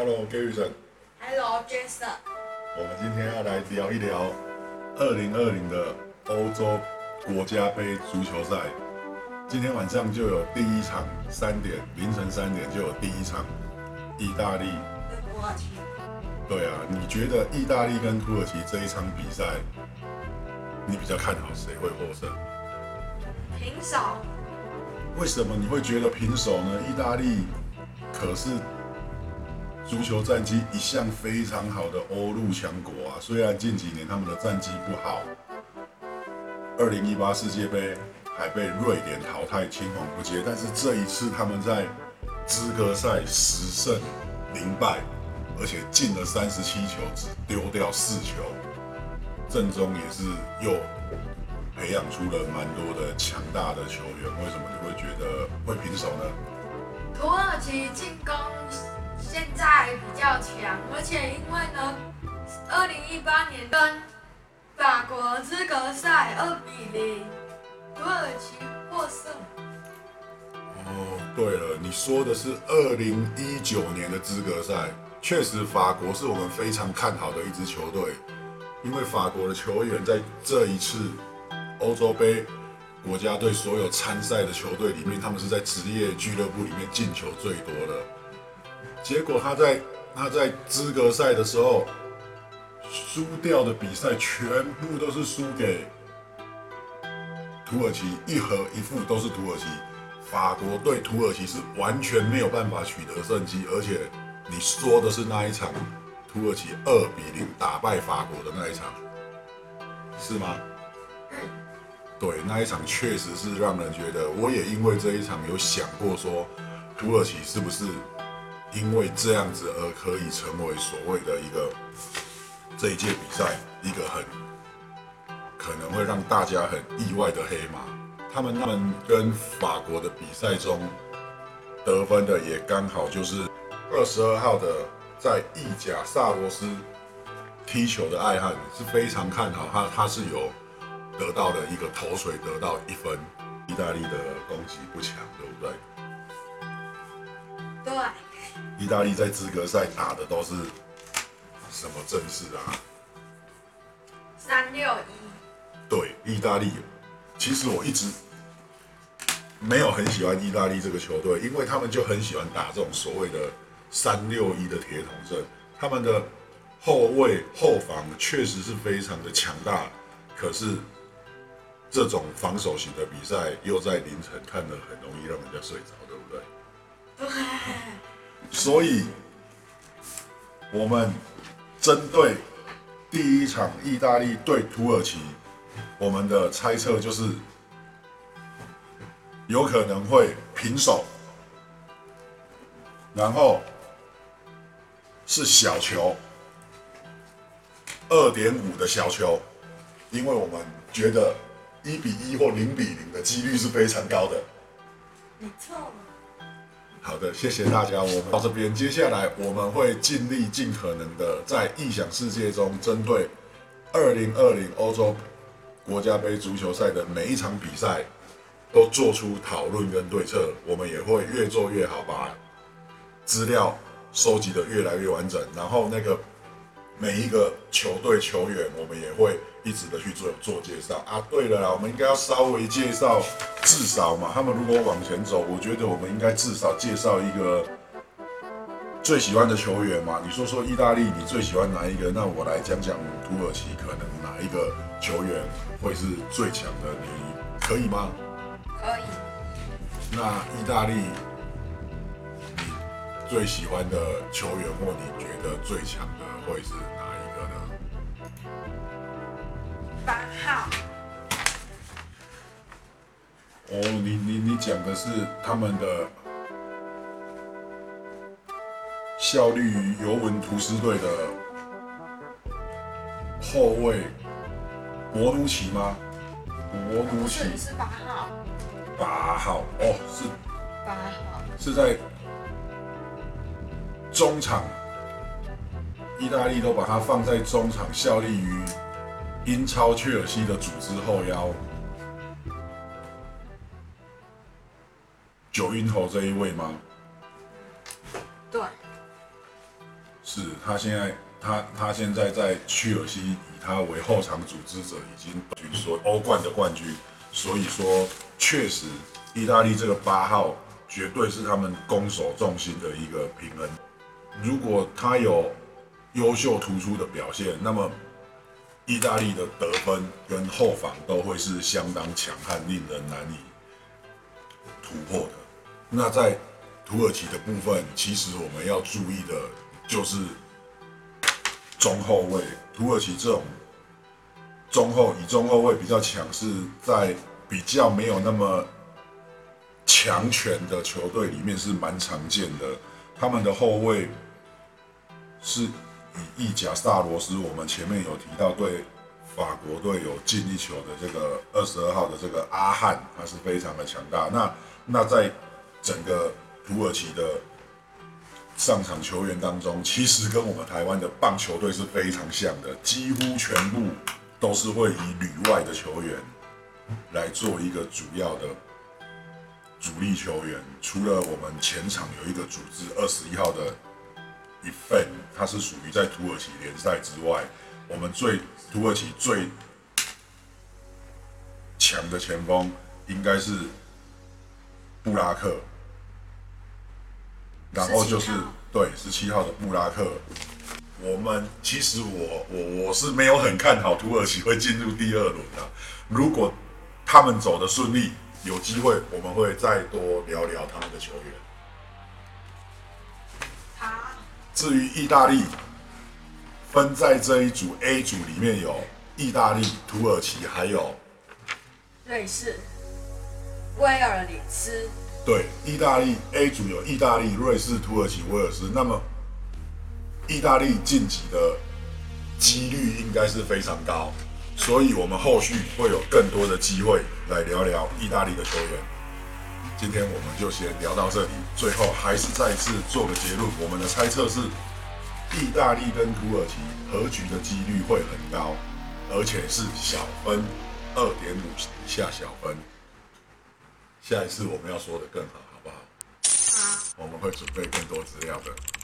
Hello，Jason. Hello, Jason，我们今天要来聊一聊二零二零的欧洲国家杯足球赛。今天晚上就有第一场，三点凌晨三点就有第一场，意大利。跟土耳其对啊，你觉得意大利跟土耳其这一场比赛，你比较看好谁会获胜？平手，为什么你会觉得平手呢？意大利可是足球战绩一向非常好的欧陆强国啊，虽然近几年他们的战绩不好，二零一八世界杯还被瑞典淘汰青黄不接，但是这一次他们在资格赛十胜零败，而且进了三十七球，只丢掉四球，阵中也是又培养出了蛮多的强大的球员。为什么你会觉得会平手呢？土耳其进攻在比较强，而且因为呢，二零一八年跟法国资格赛二比零，土耳其获胜。哦，对了，你说的是二零一九年的资格赛，确实法国是我们非常看好的一支球队，因为法国的球员在这一次欧洲杯国家队所有参赛的球队里面，他们是在职业俱乐部里面进球最多的。结果他在他在资格赛的时候输掉的比赛，全部都是输给土耳其，一和一负都是土耳其。法国对土耳其是完全没有办法取得胜机，而且你说的是那一场土耳其二比零打败法国的那一场，是吗？对，那一场确实是让人觉得，我也因为这一场有想过说，土耳其是不是因为这样子而可以成为所谓的一个这一届比赛一个很可能会让大家很意外的黑马。他们他们跟法国的比赛中得分的也刚好就是二十二号的在意甲萨罗斯踢球的爱汉是非常看好他，他是有得到的一个头槌得到一分。意大利的攻击不强，对不对？对，意大利在资格赛打的都是什么阵势啊？三六一，对，意大利，其实我一直没有很喜欢意大利这个球队，因为他们就很喜欢打这种所谓的三六一的铁桶阵，他们的后卫后防确实是非常的强大，可是这种防守型的比赛又在凌晨看了很容易让人家睡着，所以，我们针对第一场意大利对土耳其，我们的猜测就是有可能会平手，然后是小球，二点五的小球，因为我们觉得一比一或零比零的几率是非常高的。你错了，好的，谢谢大家，我们到这边，接下来我们会尽力尽可能的在异想世界中，针对二零二零欧洲国家杯足球赛的每一场比赛，都做出讨论跟对策。我们也会越做越好，把资料收集的越来越完整，然后那个每一个球队球员，我们也会一直的去做做介绍啊。对了啦，我们应该要稍微介绍，至少嘛，他们如果往前走，我觉得我们应该至少介绍一个最喜欢的球员嘛。你说说意大利，你最喜欢哪一个？那我来讲讲土耳其，可能哪一个球员会是最强的？你可以吗？可以。那意大利，你最喜欢的球员或你觉得最强的会是哪一个呢？八号，哦，你你你讲的是他们的效力于尤文图斯队的后卫博努奇吗？博努奇。是是八号，八号。哦，是。八号，是在中场，意大利都把他放在中场，效力于英超切尔西的组织后腰。九鹰头这一位吗？对，是他现在他他现在在切尔西以他为后场组织者，已经据说欧冠的冠军，所以说确实意大利这个八号绝对是他们攻守重心的一个平衡。如果他有优秀突出的表现，那么意大利的得分跟后防都会是相当强悍，令人难以突破的。那在土耳其的部分，其实我们要注意的就是中后卫。土耳其这种中后以中后卫比较强势，在比较没有那么强权的球队里面是蛮常见的。他们的后卫是以意甲萨罗斯，我们前面有提到对法国队有进一球的这个二十二号的这个阿汉，他是非常的强大。那那在整个土耳其的上场球员当中，其实跟我们台湾的棒球队是非常像的，几乎全部都是会以旅外的球员来做一个主要的主力球员。除了我们前场有一个组织二十一号的一份，他是属于在土耳其联赛之外，我们最土耳其最强的前锋应该是布拉克。然后就是对十七号的布拉克，我们其实我我我是没有很看好土耳其会进入第二轮的。如果他们走的顺利，有机会我们会再多聊聊他们的球员。至于意大利，分在这一组 A 组里面有意大利、土耳其，还有瑞士、威尔里斯。对，意大利 A 组有意大利、瑞士、土耳其、威尔斯。那么，意大利晋级的几率应该是非常高，所以我们后续会有更多的机会来聊聊意大利的球员。今天我们就先聊到这里，最后还是再次做个结论：我们的猜测是，意大利跟土耳其和局的几率会很高，而且是小分，二点五以下小分。下一次我们要说的更好，好不好？好。我们会准备更多资料的。